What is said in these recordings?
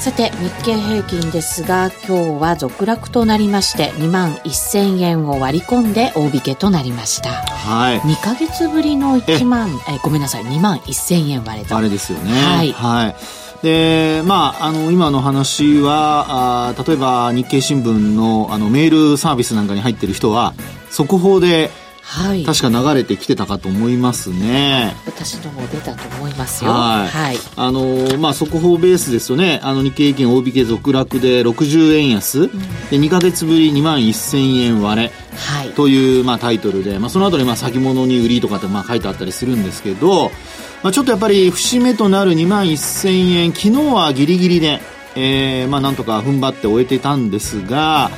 さて日経平均ですが今日は続落となりまして2万1000円を割り込んで大引けとなりました。はい。2か月ぶりの1万えごめんなさい2万1000円割れとあれですよね。はい。はい。でまあ、あの今の話はあ例えば日経新聞のあのメールサービスなんかに入ってる人は速報ではい。確か流れてきてたかと思いますね。私のも出たと思いますよ。はい。はい。あのまあ、速報ベースですよね。あの日経平均大引け続落で60円安、で2ヶ月ぶり2万1000円割れ。はい。という、まあ、タイトルで、まあ、その後にまあ先物に売りとかってまあ書いてあったりするんですけど、まあ、ちょっとやっぱり節目となる2万1000円、昨日はギリギリで、えー、まあなんとか踏ん張って終えてたんですが、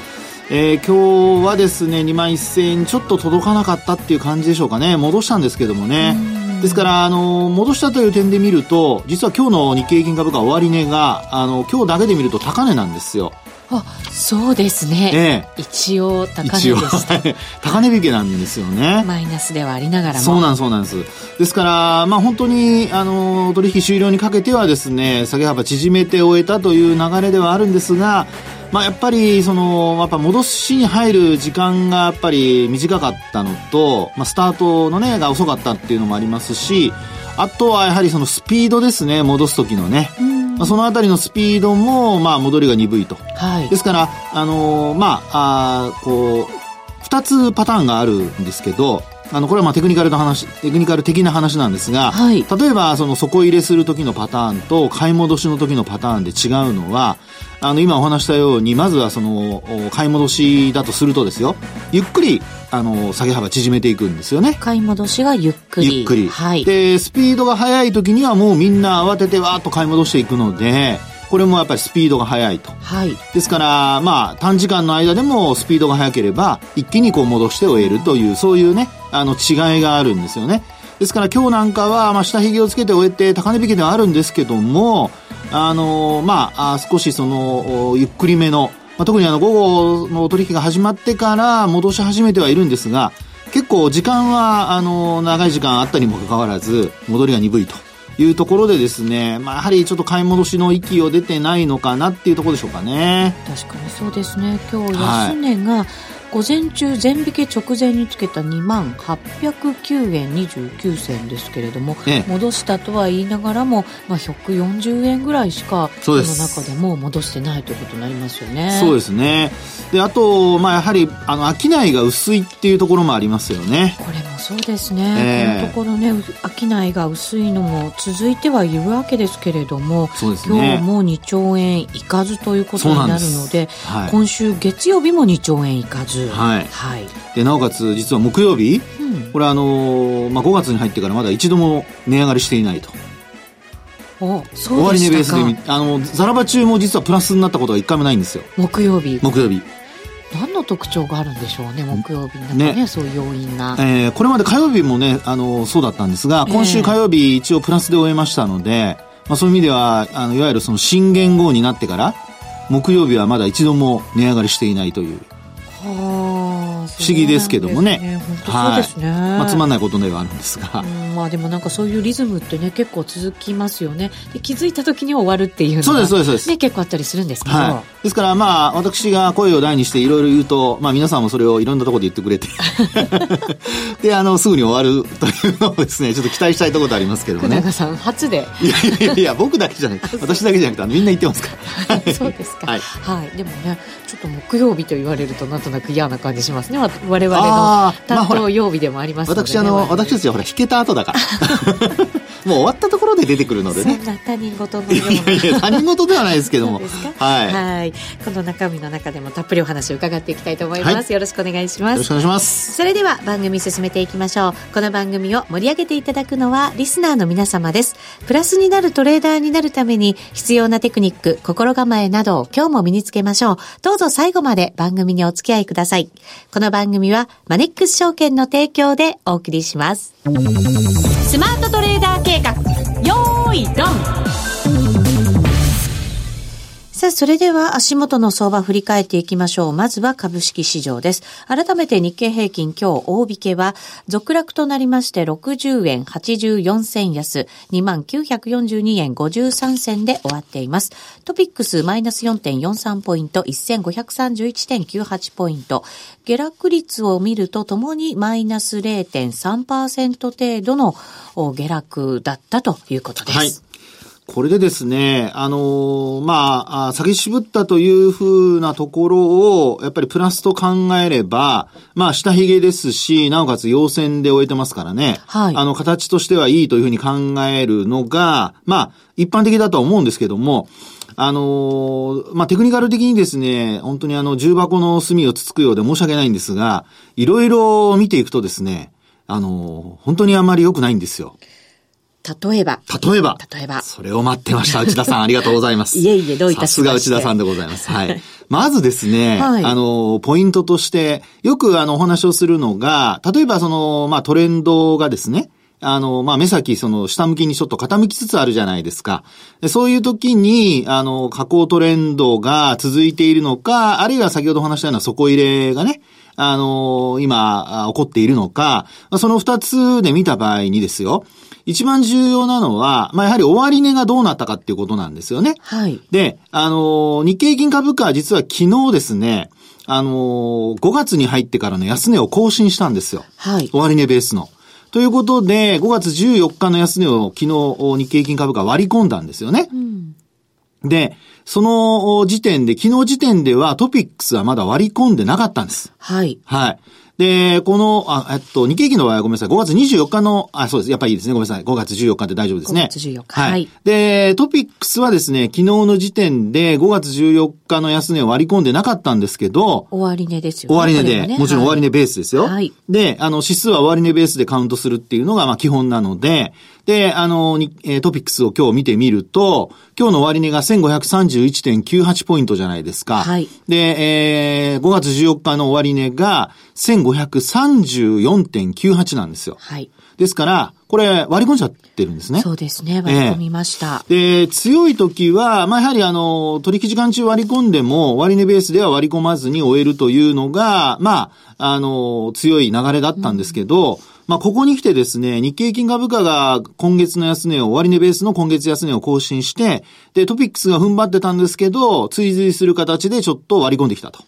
えー今日はですね、2万1000円ちょっと届かなかったっていう感じでしょうかね。戻したんですけどもね。ですから、あの、戻したという点で見ると、実は今日の日経平均株価終値が、あの、今日だけで見ると高値なんですよ。あそうですね、ええ一応高値でした高値引けなんですよね。マイナスではありながらもそうなんそうなんです。ですから、まあ本当に、あの、取引終了にかけてはですね、下げ幅縮めて終えたという流れではあるんですが、まあやっぱり、その、やっぱ戻しに入る時間がやっぱり短かったのと、まあスタートのね、が遅かったっていうのもありますし、あとはやはりそのスピードですね、戻す時のね。まあそのあたりのスピードも、まあ戻りが鈍いと。はいですから、あのーまあ、あーこう、二つパターンがあるんですけど、あの、これはまあテクニカルの話、テクニカル的な話なんですが、はい例えばその底入れする時のパターンと買い戻しの時のパターンで違うのは、あの、今お話したように、まずはその、お買い戻しだとするとですよ、ゆっくり、あの、下げ幅縮めていくんですよね。買い戻しがゆっくりゆっくり。はいで、スピードが速い時にはもうみんな慌ててわーっと買い戻していくので、これもやっぱりスピードが速いと。はいですから、まあ、短時間の間でもスピードが速ければ、一気にこう戻して終えるという、そういうね、あの、違いがあるんですよね。ですから今日なんかは、まあ、下髭をつけて終えて高値引きではあるんですけども、あの、まあ、あ少しその、おゆっくりめの、まあ、特にあの、午後の取引が始まってから戻し始めてはいるんですが、結構時間は、あの、長い時間あったにもかかわらず、戻りが鈍いと。いうところでですね、まあ、やはりちょっと買い戻しの息を出てないのかなっていうところでしょうかね。確かにそうですね今日安値が午前中全引け直前につけた2万809円29銭ですけれども、ええ。戻したとは言いながらも、まあ、140円ぐらいしかその中でも戻してないということになりますよね。そうですね。で、あと、まあ、やはり、あの、商いが薄いっていうところもありますよね。これもそうですね、ええ。このところねう商いが薄いのも続いてはいるわけですけれどもそうですね。今日も2兆円いかずということになるのではい。今週月曜日も2兆円いかずはいはいで、なおかつ、実は木曜日、うんこれあのーまあ、5月に入ってからまだ一度も値上がりしていないと。おそう終値ベースで見、あの、ザラバ中も実はプラスになったことが一回もないんですよ。木曜日木曜日。何の特徴があるんでしょうね木曜日なんかねねそういう要因が、えーこれまで火曜日もね、あのそうだったんですが、今週火曜日一応プラスで終えましたので、まあ、そういう意味では、あの、いわゆるその新元号になってから、木曜日はまだ一度も値上がりしていないという。はあ不思議ですけどもね。本当そうですね、まあ、つまんないことではあるんですが。うんまあでもなんかそういうリズムってね結構続きますよね。で気づいた時には終わるっていうのがそうですそうですそうです。ね結構あったりするんですけど、はい。ですからまあ、私が声を大にしていろいろ言うと、まあ皆さんもそれをいろんなところで言ってくれて、で、あの、すぐに終わるというのをですね、ちょっと期待したいところでありますけどもね。福永さん初で。いやいやいや、僕だけじゃなくて、私だけじゃなくて、みんな言ってますから。そうですか。はい。はい、でもねちょっと木曜日と言われるとなんとなく嫌な感じしますねわ我々の担当曜日でもありますので、ね。私、あの、私たちはほら、弾けた後だから。もう終わったところで出てくるのでね。そんな他人事のような。いやいや、他人事ではないですけども。はい。はい。この中身の中でもたっぷりお話を伺っていきたいと思います。はい、よろしくお願いします。よろしくお願いします。それでは番組進めていきましょう。この番組を盛り上げていただくのはリスナーの皆様です。プラスになるトレーダーになるために必要なテクニック、心構えなどを今日も身につけましょう。どうぞ最後まで番組にお付き合いください。この番組はマネックス証券の提供でお送りします。スマートトレーダー計画、よーいドン。さあ、それでは足元の相場振り返っていきましょう。まずは株式市場です。改めて日経平均今日大引けは続落となりまして60円84銭安2942円53銭で終わっています。トピックスマイナス4.43ポイント1531.98ポイント。下落率を見るとともにマイナス0.3%程度の下落だったということです。はいこれでですね、あのー、まあ、下げ渋ったというふうなところを、やっぱりプラスと考えれば、まあ、下髭ですし、なおかつ陽線で終えてますからね。はい。あの、形としてはいいというふうに考えるのが、まあ、一般的だとは思うんですけども、あのー、まあ、テクニカル的にですね、本当にあの、重箱の隅をつつくようで申し訳ないんですが、いろいろ見ていくとですね、あのー、本当にあんまり良くないんですよ。例えば。例えば。例えば。それを待ってました。内田さん、ありがとうございます。いえいえ、どういたしましてさすが内田さんでございます。はい。まずですね、はい、あの、ポイントとして、よくあの、お話をするのが、例えばその、まあ、トレンドがですね、あの、まあ、目先、その、下向きにちょっと傾きつつあるじゃないですか。そういう時に、あの、下降トレンドが続いているのか、あるいは先ほどお話したような底入れがね、あの、今、起こっているのか、その二つで見た場合にですよ、一番重要なのは、まあ、やはり終値がどうなったかっていうことなんですよね。はい。で、あの、日経平均株価は実は昨日ですね、あの、5月に入ってからの安値を更新したんですよ。はい。終値ベースの。ということで、5月14日の安値を昨日日経平均株価割り込んだんですよね。うん、で、その時点で、昨日時点ではトピックスはまだ割り込んでなかったんです。はい。はい。で、この、あ、えっと、日経期の場合はごめんなさい。5月24日の、あ、そうです。やっぱりいいですね。ごめんなさい。5月14日で大丈夫ですね。5月14日。はい。で、トピックスはですね、昨日の時点で5月14日の安値を割り込んでなかったんですけど、終値ですよね。終値で、ね、もちろん終値ベースですよ。はい。で、あの、指数は終値ベースでカウントするっていうのが、まあ、基本なので、で、あの、えトピックスを今日見てみると、今日の終値が1531.98ポイントじゃないですか。はい。で、えー、5月14日の終値が1534.98なんですよ。はい。ですから、これ割り込んじゃってるんですね。そうですね。割り込みました。えー、で、強い時は、まあ、やはりあの、取引時間中割り込んでも、割値ベースでは割り込まずに終えるというのが、まあ、あの、強い流れだったんですけど、うんまあ、ここに来てですね、日経金株価が今月の安値を、終値ベースの今月安値を更新して、で、トピックスが踏ん張ってたんですけど、追随する形でちょっと割り込んできたと。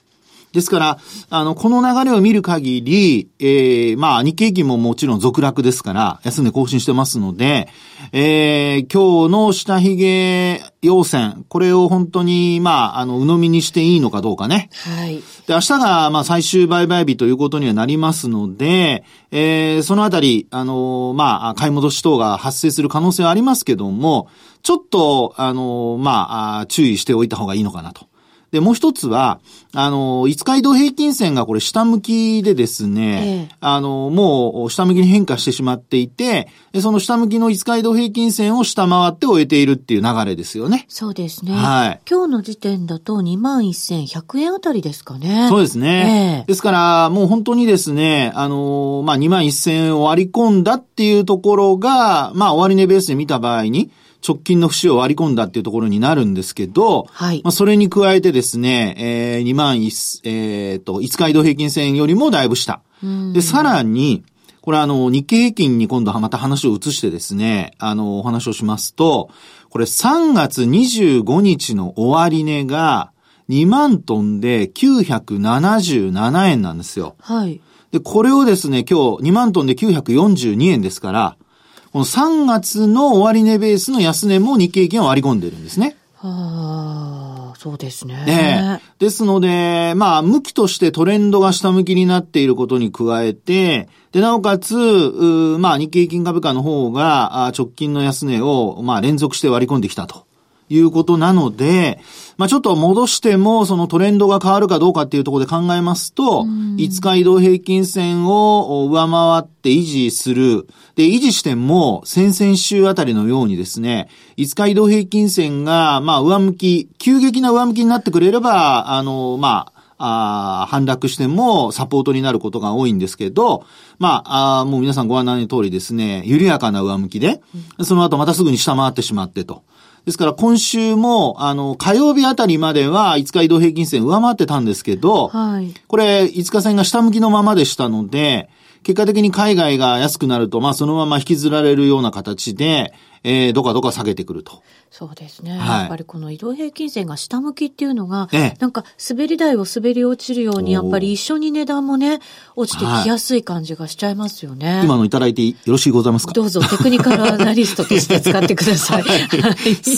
ですから、あの、この流れを見る限り、えー、まあ、日経金ももちろん続落ですから、安値更新してますので、えー、今日の下髭要線、これを本当に、まあ、あの、鵜呑みにしていいのかどうかね。はい。で、明日が、まあ、最終売買日ということにはなりますので、えー、そのあたり、あの、まあ、買い戻し等が発生する可能性はありますけども、ちょっと、あの、まあ、注意しておいた方がいいのかなと。で、もう一つは、あの、5日移動平均線がこれ下向きでですね、ええ、あの、もう下向きに変化してしまっていて、その下向きの5日移動平均線を下回って終えているっていう流れですよね。そうですね。はい。今日の時点だと21,100円あたりですかね。そうですね。え、ですから、もう本当にですね、あの、まあ、21,000円を割り込んだっていうところが、まあ、終値ベースで見た場合に、直近の節を割り込んだっていうところになるんですけど、はい。まあ、それに加えてですね、えー、2万1、えー、と、5日移動平均線よりもだいぶ下。で、さらに、これあの、日経平均に今度はまた話を移してですね、あの、お話をしますと、これ3月25日の終値が2万トンで977円なんですよ。はい。で、これをですね、今日2万トンで942円ですから、この3月の終値ベースの安値も日経平均は割り込んでるんですね。はそうですね。ねですので、まあ、向きとしてトレンドが下向きになっていることに加えて、で、なおかつ、まあ、日経平均株価の方が、直近の安値を、まあ、連続して割り込んできたと。いうことなので、まあちょっと戻しても、そのトレンドが変わるかどうかっていうところで考えますと、5日移動平均線を上回って維持する。で、維持しても、先々週あたりのようにですね、5日移動平均線が、まあ上向き、急激な上向きになってくれれば、あの、まあ、あ反落してもサポートになることが多いんですけど、まあ、あもう皆さんご案内の通りですね、緩やかな上向きで、その後またすぐに下回ってしまってと。ですから今週も、あの、火曜日あたりまでは5日移動平均線上回ってたんですけど、はい、これ5日線が下向きのままでしたので、結果的に海外が安くなると、まあそのまま引きずられるような形で、えー、どかどか下げてくると。そうですね、はい、やっぱりこの移動平均線が下向きっていうのが、ええ、なんか滑り台を滑り落ちるように、やっぱり一緒に値段もね、落ちてきやすい感じがしちゃいますよね。はい、今のいただいてよろしいございますか？どうぞ、テクニカルアナリストとして使ってください。はい、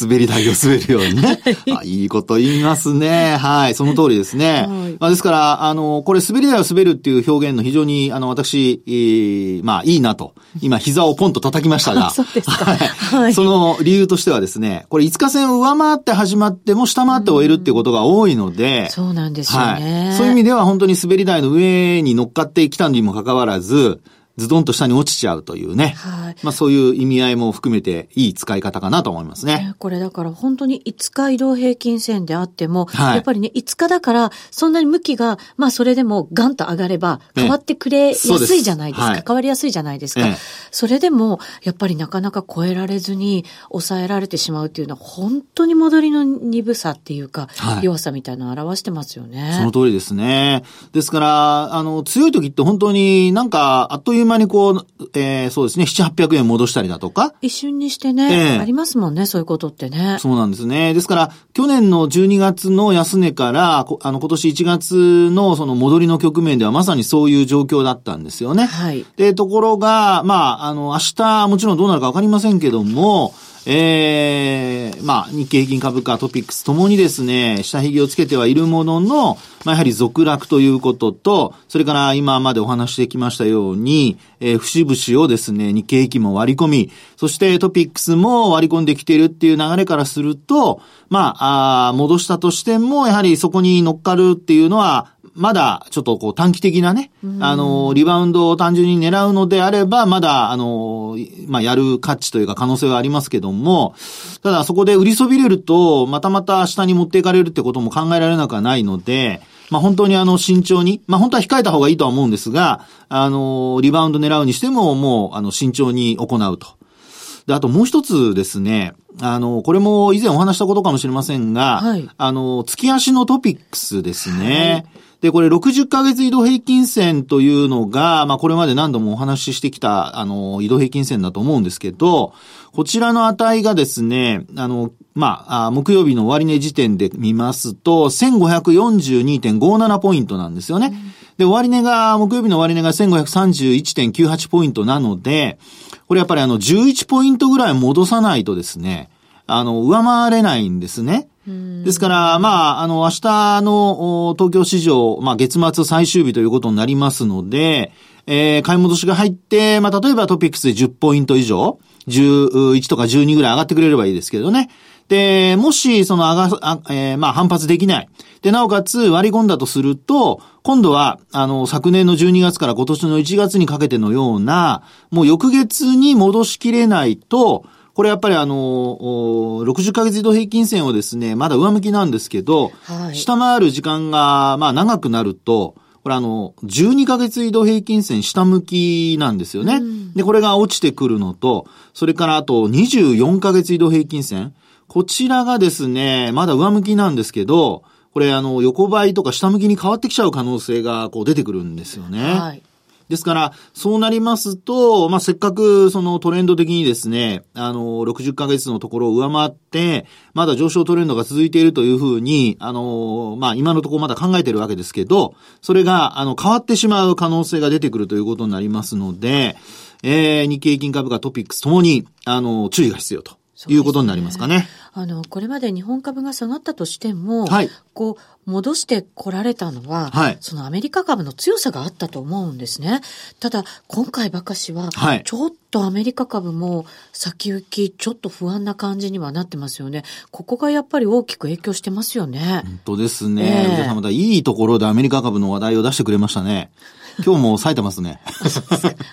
滑り台を滑るようにね。あいいこと言いますね。はい、その通りですね。はい、まあ、ですから、あの、これ滑り台を滑るっていう表現の非常に、あの、私、えー、まあ、いいなと。今、膝をポンと叩きましたが。そうですか。はい。その理由としてはですね、これ5日線を上回って始まっても下回って終えるっていうことが多いので、そうなんですよね、はい。そういう意味では本当に滑り台の上に乗っかってきたにもかかわらず、ズドンと下に落ちちゃうというね。はい。まあそういう意味合いも含めていい使い方かなと思いますね。これだから本当に5日移動平均線であっても、はい、やっぱりね、5日だからそんなに向きが、まあそれでもガンと上がれば変わってくれやすいじゃないですか。すはい、変わりやすいじゃないですか、ええ。それでも、やっぱりなかなか超えられずに抑えられてしまうっていうのは本当に戻りの鈍さっていうか、はい、弱さみたいなのを表してますよね。その通りですね。ですから、あの、強い時って本当になんかあっという間にこう、えー、そうですね、7、800円戻したりだとか。一瞬にしてね、えー、ありますもんね、そういうことってね。そうなんですね。ですから、去年の12月の安値から、あの、今年1月のその戻りの局面ではまさにそういう状況だったんですよね。はい。で、ところが、まあ、あの、明日もちろんどうなるかわかりませんけども、えー、まあ、日経平均株価、トピックスともにですね、下髭をつけてはいるものの、まあ、やはり続落ということと、それから今までお話してきましたように、えー、節々をですね、日経平均も割り込み、そしてトピックスも割り込んできているっていう流れからすると、まあ、あ戻したとしても、やはりそこに乗っかるっていうのは、まだちょっとこう短期的なね、あの、リバウンドを単純に狙うのであれば、まだ、あの、まあ、やる価値というか可能性はありますけども、ただそこで売りそびれると、またまた下に持っていかれるってことも考えられなくはないので、まあ、本当にあの、慎重に、まあ、本当は控えた方がいいとは思うんですが、あの、リバウンド狙うにしても、もう、あの、慎重に行うと。で、あともう一つですね、あの、これも以前お話したことかもしれませんが、はい、あの、月足のトピックスですね。はいで、これ60ヶ月移動平均線というのが、まあこれまで何度もお話ししてきた、あの、移動平均線だと思うんですけど、こちらの値がですね、あの、まあ、木曜日の終値時点で見ますと、1542.57ポイントなんですよね。で、終値が、木曜日の終値が1531.98ポイントなので、これやっぱりあの、11ポイントぐらい戻さないとですね、あの、上回れないんですね。ですから、まあ、あの、明日の東京市場、まあ、月末最終日ということになりますので、えー、買い戻しが入って、まあ、例えばトピックスで10ポイント以上、11とか12ぐらい上がってくれればいいですけどね。で、もし、その上が、あえー、まあ、反発できない。で、なおかつ割り込んだとすると、今度は、あの、昨年の12月から今年の1月にかけてのような、もう翌月に戻しきれないと、これやっぱりあの、60ヶ月移動平均線をですね、まだ上向きなんですけど、はい、下回る時間が、まあ長くなると、これあの、12ヶ月移動平均線下向きなんですよね。うん、で、これが落ちてくるのと、それからあと24ヶ月移動平均線。こちらがですね、まだ上向きなんですけど、これあの、横ばいとか下向きに変わってきちゃう可能性がこう出てくるんですよね。はい。ですから、そうなりますと、まあ、せっかくそのトレンド的にですね、あの、60ヶ月のところを上回って、まだ上昇トレンドが続いているというふうに、あの、まあ、今のところまだ考えているわけですけど、それが、あの、変わってしまう可能性が出てくるということになりますので、えー、日経平均株価トピックスともに、あの、注意が必要ということになりますかね。あの、これまで日本株が下がったとしても、はいこう、戻してこられたのは、はいそのアメリカ株の強さがあったと思うんですね。ただ、今回ばかしは、はいちょっとアメリカ株も先行き、ちょっと不安な感じにはなってますよね。ここがやっぱり大きく影響してますよね。本当ですね。ええ皆さんまたいいところでアメリカ株の話題を出してくれましたね。今日も冴えてますね。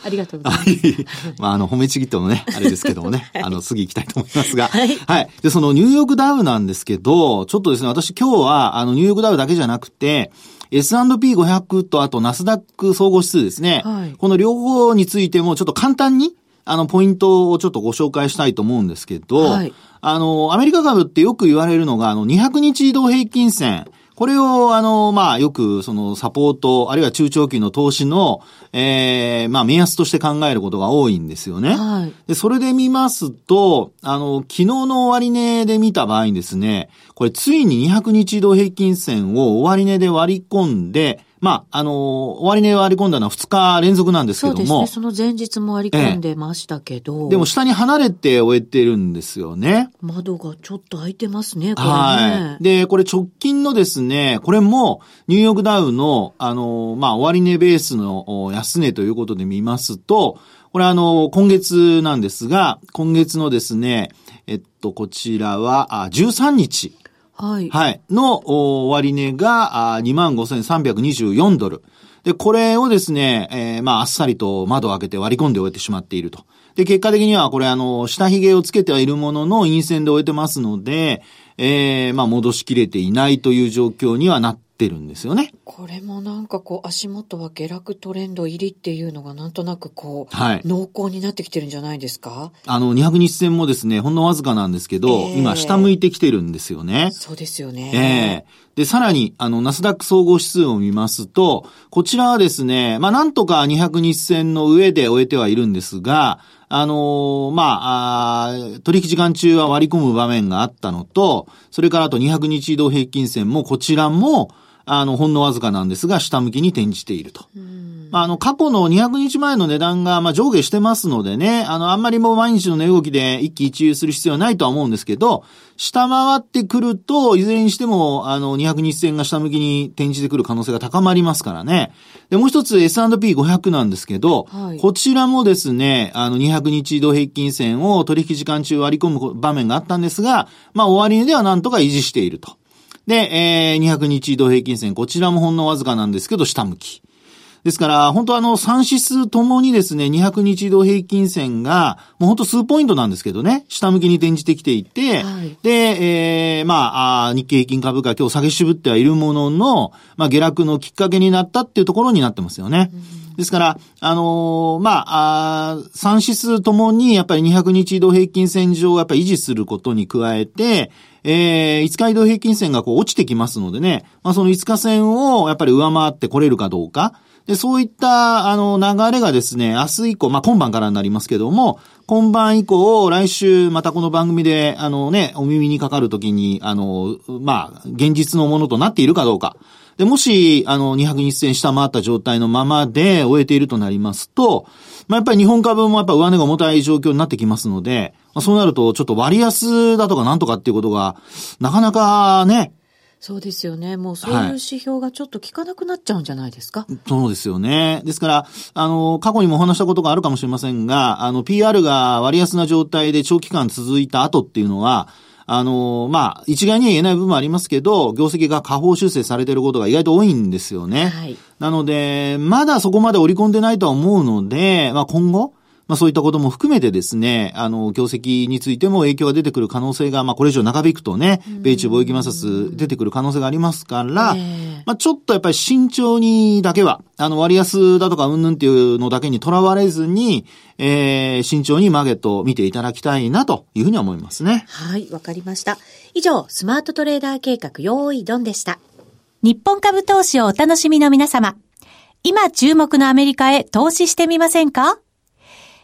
ありがとうございまはす。い。まあ、あの、褒めちぎってもね、あれですけどもね、あの、次行きたいと思いますが。はいはい。で、そのニューヨークダウなんですけど、ちょっとですね、私今日は、あの、ニューヨークダウだけじゃなくて、S&P500 とあとナスダック総合指数ですね。はいこの両方についてもちょっと簡単に、あの、ポイントをちょっとご紹介したいと思うんですけど、はいあの、アメリカ株ってよく言われるのが、あの、200日移動平均線。これを、あの、まあ、よく、その、サポート、あるいは中長期の投資の、ええまあ、目安として考えることが多いんですよね。はい。で、それで見ますと、あの、昨日の終値で見た場合にですね、これついに200日移動平均線を終値で割り込んで、まあ、あの、終値割り込んだのは2日連続なんですけども、そうですね。その前日も割り込んでましたけど。でも下に離れて終えてるんですよね。窓がちょっと開いてますね、これね。はい。で、これ直近のですね、これもニューヨークダウの、あの、まあ、終値ベースのお安値ということで見ますと、これあの、今月なんですが、今月のですね、えっと、こちらは、あ13日。はい。はい。のお終値があ25,324ドル。で、これをですね、えーまあ、あっさりと窓を開けて割り込んで終えてしまっていると。で、結果的にはこれあの、下髭をつけてはいるものの、陰線で終えてますので、えーまあ、戻しきれていないという状況にはなってるんですよね。これもなんかこう足元は下落トレンド入りっていうのがなんとなくこう、はい濃厚になってきてるんじゃないですか？あの、200日線もですね、ほんのわずかなんですけど、えー今下向いてきてるんですよね。そうですよね。ええで、さらに、あの、ナスダック総合指数を見ますと、こちらはですね、まあ、なんとか200日線の上で終えてはいるんですが、あのーまあ、あー取引時間中は割り込む場面があったのと、それからあと200日移動平均線もこちらも、あの、ほんのわずかなんですが、下向きに転じていると。まあ、あの、過去の200日前の値段が、まあ、上下してますのでね、あの、あんまりもう毎日の値動きで一喜一憂する必要はないとは思うんですけど、下回ってくると、いずれにしても、あの、200日線が下向きに転じてくる可能性が高まりますからね。で、もう一つ S&P500 なんですけど、はいこちらもですね、あの、200日移動平均線を取引時間中割り込む場面があったんですが、まあ、終値ではなんとか維持していると。で、えー、200日移動平均線、こちらもほんのわずかなんですけど、下向き。ですから、本当あの、3指数ともにですね、200日移動平均線が、もう本当数ポイントなんですけどね、下向きに転じてきていて、はいで、えー、まあ、日経平均株価今日下げ渋ってはいるものの、まあ、下落のきっかけになったっていうところになってますよね。ですから、あのーまあ、あー3指数ともにやっぱり200日移動平均線上をやっぱり維持することに加えて、えー、5日移動平均線がこう落ちてきますのでね、まあ、その5日線をやっぱり上回ってこれるかどうか。で、そういった、あの、流れがですね、明日以降、まあ、今晩からになりますけども、今晩以降、来週、またこの番組で、あのね、お耳にかかるときに、あの、まあ、現実のものとなっているかどうか。で、もし、あの、200日線下回った状態のままで終えているとなりますと、まあ、やっぱり日本株もやっぱ上値が重たい状況になってきますので、まあ、そうなると、ちょっと割安だとかなんとかっていうことが、なかなかね、そうですよね。もうそういう指標がちょっと効かなくなっちゃうんじゃないですか？そうですよね。ですから、あの、過去にもお話したことがあるかもしれませんが、あの、PR が割安な状態で長期間続いた後っていうのは、あの、まあ、一概には言えない部分もありますけど、業績が下方修正されていることが意外と多いんですよね。はいなので、まだそこまで織り込んでないとは思うので、まあ、今後、まあそういったことも含めてですね、あの、業績についても影響が出てくる可能性が、まあこれ以上長引くとね、米中貿易摩擦出てくる可能性がありますから、ええまあちょっとやっぱり慎重にだけは、あの、割安だとかうんぬんっていうのだけにとらわれずに、えー、慎重にマーケットを見ていただきたいなというふうには思いますね。はい、わかりました。以上、スマートトレーダー計画、用意ドンでした。日本株投資をお楽しみの皆様。今注目のアメリカへ投資してみませんか？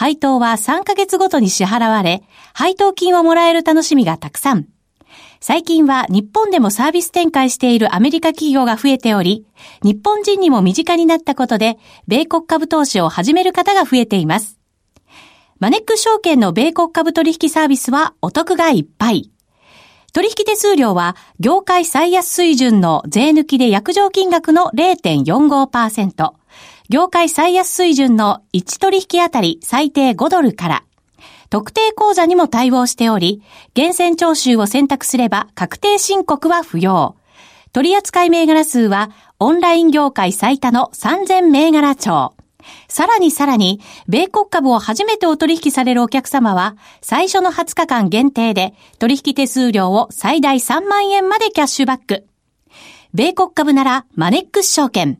配当は3ヶ月ごとに支払われ、配当金をもらえる楽しみがたくさん。最近は日本でもサービス展開しているアメリカ企業が増えており、日本人にも身近になったことで、米国株投資を始める方が増えています。マネック証券の米国株取引サービスはお得がいっぱい。取引手数料は業界最安水準の税抜きで約定金額の0.45%、業界最安水準の1取引あたり最低5ドルから、特定口座にも対応しており、厳選徴収を選択すれば確定申告は不要。取扱銘柄数はオンライン業界最多の3000銘柄帳。さらにさらに、米国株を初めてお取引されるお客様は、最初の20日間限定で、取引手数料を最大3万円までキャッシュバック。米国株なら、マネックス証券。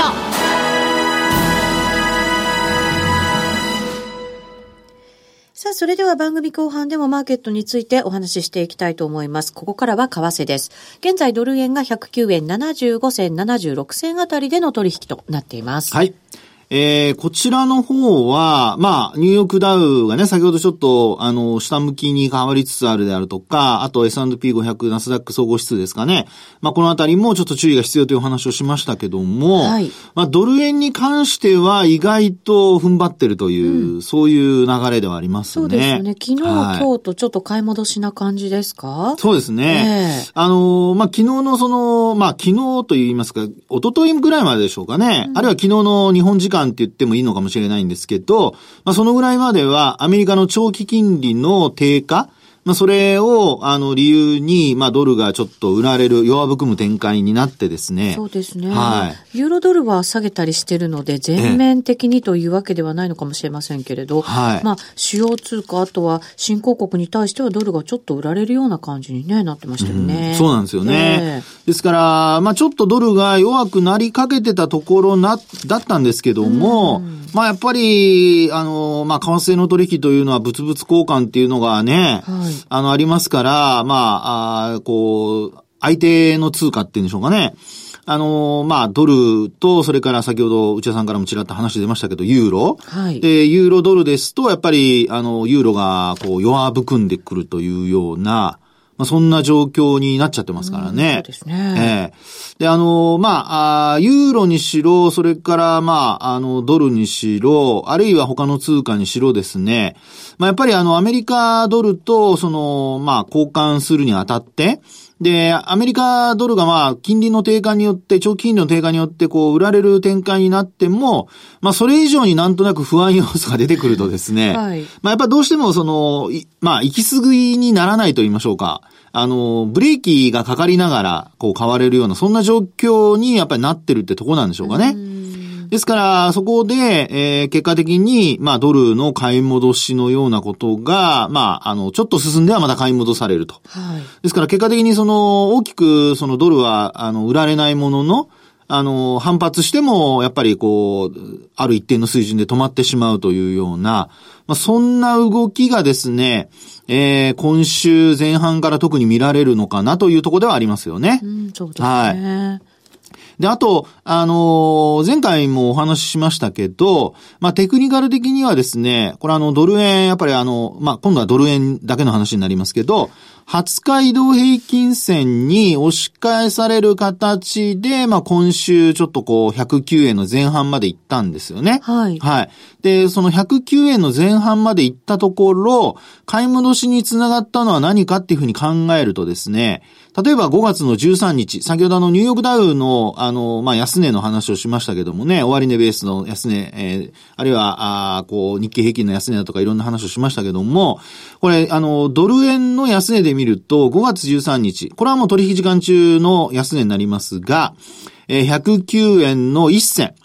さあ、それでは番組後半でもマーケットについてお話ししていきたいと思います。ここからは為替です。現在ドル円が109円75銭76銭あたりでの取引となっています。はい。えー、こちらの方は、まあ、ニューヨークダウがね、先ほどちょっと、あの、下向きに変わりつつあるであるとか、あと S&P500 ナスダック総合指数ですかね。まあ、このあたりもちょっと注意が必要というお話をしましたけども、はい、まあ、ドル円に関しては意外と踏ん張ってるという、うん、そういう流れではありますね。そうですね。昨日、はい、今日とちょっと買い戻しな感じですか？そうですね。えー、あの、まあ、昨日のその、まあ、昨日と言いますか、一昨日ぐらいまででしょうかね。うん、あるいは昨日の日本時間間って言ってもいいのかもしれないんですけど、まあ、そのぐらいまではアメリカの長期金利の低下、まあ、それを、あの、理由に、まあ、ドルがちょっと売られる、弱含む展開になってですね。そうですね。はい。ユーロドルは下げたりしてるので、全面的にというわけではないのかもしれませんけれど、はい。まあ、主要通貨、あとは新興国に対してはドルがちょっと売られるような感じに、ね、なってましたよね、うん。そうなんですよね。えー、ですから、まあ、ちょっとドルが弱くなりかけてたところな、だったんですけども、うんまあやっぱり、あの、まあ為替の取引というのは物々交換っていうのがね、はい、あの、ありますから、まあ、あこう、相手の通貨っていうんでしょうかね。あの、まあ、ドルと、それから先ほど内田さんからもちらっと話出ましたけど、ユーロ。はい。で、ユーロドルですと、やっぱり、あの、ユーロが、こう、弱含んでくるというような、まあ、そんな状況になっちゃってますからね。そうですね。ええー、で、あの、まあ、あユーロにしろ、それから、まあ、あの、ドルにしろ、あるいは他の通貨にしろですね。まあ、やっぱりあの、アメリカドルと、その、まあ、交換するにあたって、で、アメリカドルがまあ、金利の低下によって、長期金利の低下によって、こう、売られる展開になっても、まあ、それ以上になんとなく不安要素が出てくるとですね、はい、まあ、やっぱどうしてもその、まあ、行き過ぎにならないと言いましょうか。あの、ブレーキがかかりながら、こう、変われるような、そんな状況にやっぱりなってるってとこなんでしょうかね。ですから、そこで、えー、結果的に、まあ、ドルの買い戻しのようなことが、まあ、あの、ちょっと進んではまた買い戻されると。はい。ですから、結果的にその、大きく、そのドルは、あの、売られないものの、あの、反発しても、やっぱりこう、ある一定の水準で止まってしまうというような、まあ、そんな動きがですね、えー、今週前半から特に見られるのかなというところではありますよね。うん、そうですね。はい。で、あと、あのー前回もお話ししましたけど、まあ、テクニカル的にはですね、これあの、ドル円、やっぱりあの、まあ、今度はドル円だけの話になりますけど、20日移動平均線に押し返される形で、まあ、今週ちょっとこう、109円の前半まで行ったんですよね。はいはい。で、その109円の前半まで行ったところ、買い戻しにつながったのは何かっていうふうに考えるとですね、例えば5月の13日、先ほどあのニューヨークダウのあの、まあ、安値の話をしましたけどもね、終値ベースの安値、えーあるいは、あーこう、日経平均の安値だとかいろんな話をしましたけども、これ、あの、ドル円の安値で見ると、5月13日、これはもう取引時間中の安値になりますが、えー109円の1銭。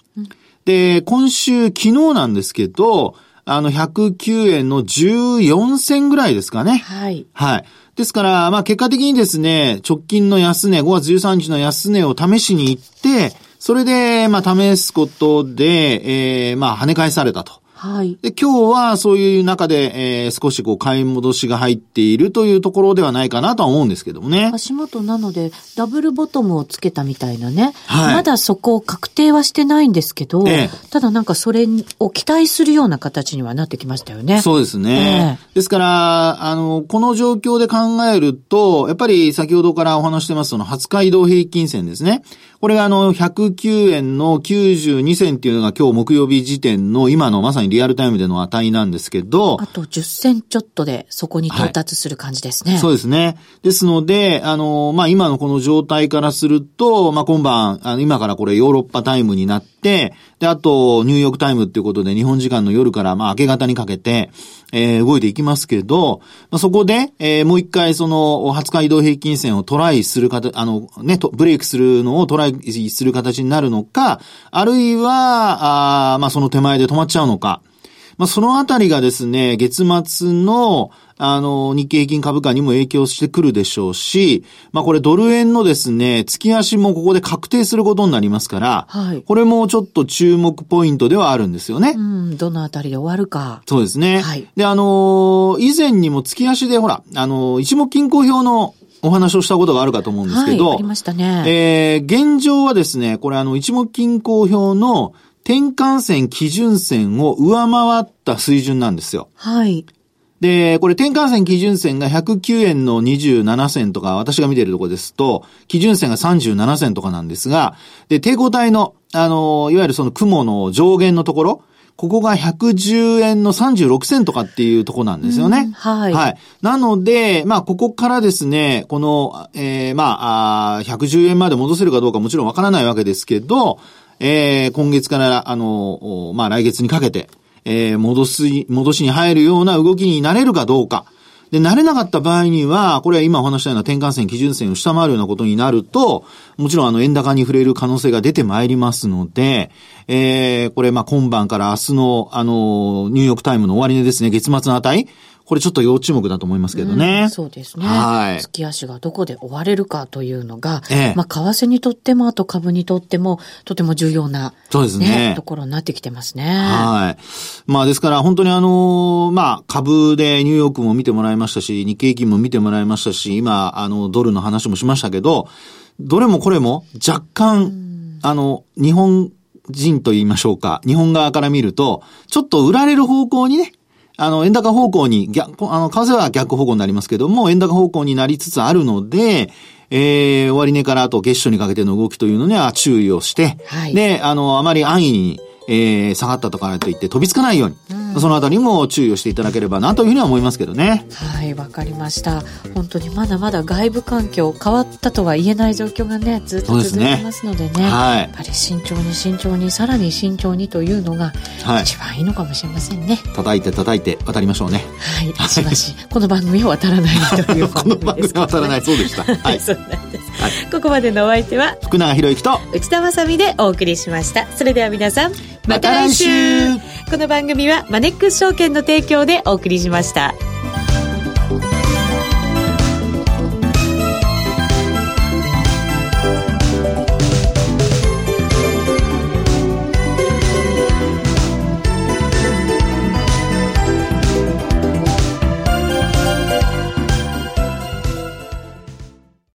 で、今週、昨日なんですけど、あの、109円の14銭ぐらいですかね。はい。はい。ですから、まあ結果的にですね、直近の安値、5月13日の安値を試しに行って、それで、まあ試すことで、えー、まあ跳ね返されたと。はい。で、今日はそういう中で、えー、少しこう買い戻しが入っているというところではないかなとは思うんですけどもね。足元なので、ダブルボトムをつけたみたいなね。はいまだそこを確定はしてないんですけど、ええただなんかそれを期待するような形にはなってきましたよね。そうですね。ですから、あの、この状況で考えると、やっぱり先ほどからお話してますその20日移動平均線ですね。これがあの、109円の92銭っていうのが今日木曜日時点の今のまさにリアルタイムでの値なんですけど、あと10銭ちょっとでそこに到達する感じですね。そうですね。ですので、あの、まあ、今のこの状態からすると、まあ、今晩、あの、今からこれヨーロッパタイムになって、で、あと、ニューヨークタイムっていうことで、日本時間の夜から、まあ、明け方にかけて、えー動いていきますけど、まあ、そこで、えーもう一回、その、20日移動平均線をトライするか、あの、ね、ブレイクするのをトライする形になるのか、あるいは、あまあ、その手前で止まっちゃうのか、まあ、そのあたりがですね、月末の、あの、日経平均株価にも影響してくるでしょうし、まあ、これドル円のですね、月足もここで確定することになりますから、はいこれもちょっと注目ポイントではあるんですよね。うん、どのあたりで終わるか。そうですね。はいで、あのー以前にも月足でほら、あのー一目均衡表のお話をしたことがあるかと思うんですけど、はい、ありましたね。えー、現状はですね、これあの、一目均衡表の転換線基準線を上回った水準なんですよ。はい。で、これ転換線基準線が109円の27銭とか、私が見ているところですと、基準線が37銭とかなんですが、で、抵抗体の、あの、いわゆるその雲の上限のところ、ここが110円の36銭とかっていうところなんですよね。うんはいはい。なので、まあ、ここからですね、この、えー、まあ、あー110円まで戻せるかどうかもちろんわからないわけですけど、えー、今月から、あの、まあ、来月にかけて、えー、戻す、戻しに入るような動きになれるかどうか。で、慣れなかった場合には、これは今お話したような転換線、基準線を下回るようなことになると、もちろんあの、円高に触れる可能性が出てまいりますので、えー、これまあ今晩から明日の、あの、ニューヨークタイムの終値ですね、月末の値。これちょっと要注目だと思いますけどうね。んそうですね。はい月足がどこで終われるかというのが、ええまあ、為替にとっても、あと株にとっても、とても重要な、そうですねところになってきてますね。はい。まあですから本当にあの、まあ株でニューヨークも見てもらいましたし、日経平均も見てもらいましたし、今あのドルの話もしましたけど、どれもこれも若干、あの、日本人と言いましょうか、日本側から見ると、ちょっと売られる方向にね、あの、円高方向に、逆、あの、為替は逆方向になりますけども、円高方向になりつつあるので、えー、終値からあと月初にかけての動きというのには注意をして、はい。で、あの、あまり安易に、えー、下がったとからといって飛びつかないように、そのあたりも注意をしていただければなというふうには思いますけどね。はい、わかりました。本当にまだまだ外部環境変わったとは言えない状況がね、ずっと続いてますのでね。はいやっぱり慎重に慎重に、さらに慎重にというのがはい一番いいのかもしれませんね。叩いて叩いて渡りましょうね。はい、しばし、この番組は渡らないというこの番組は渡らない。そうでした。ははい、い。そうなんです。はいここまでのお相手は、福永博之と、内田まさみでお送りしました。それでは皆さん、また来週この番組はマネレックス証券の提供でお送りしました。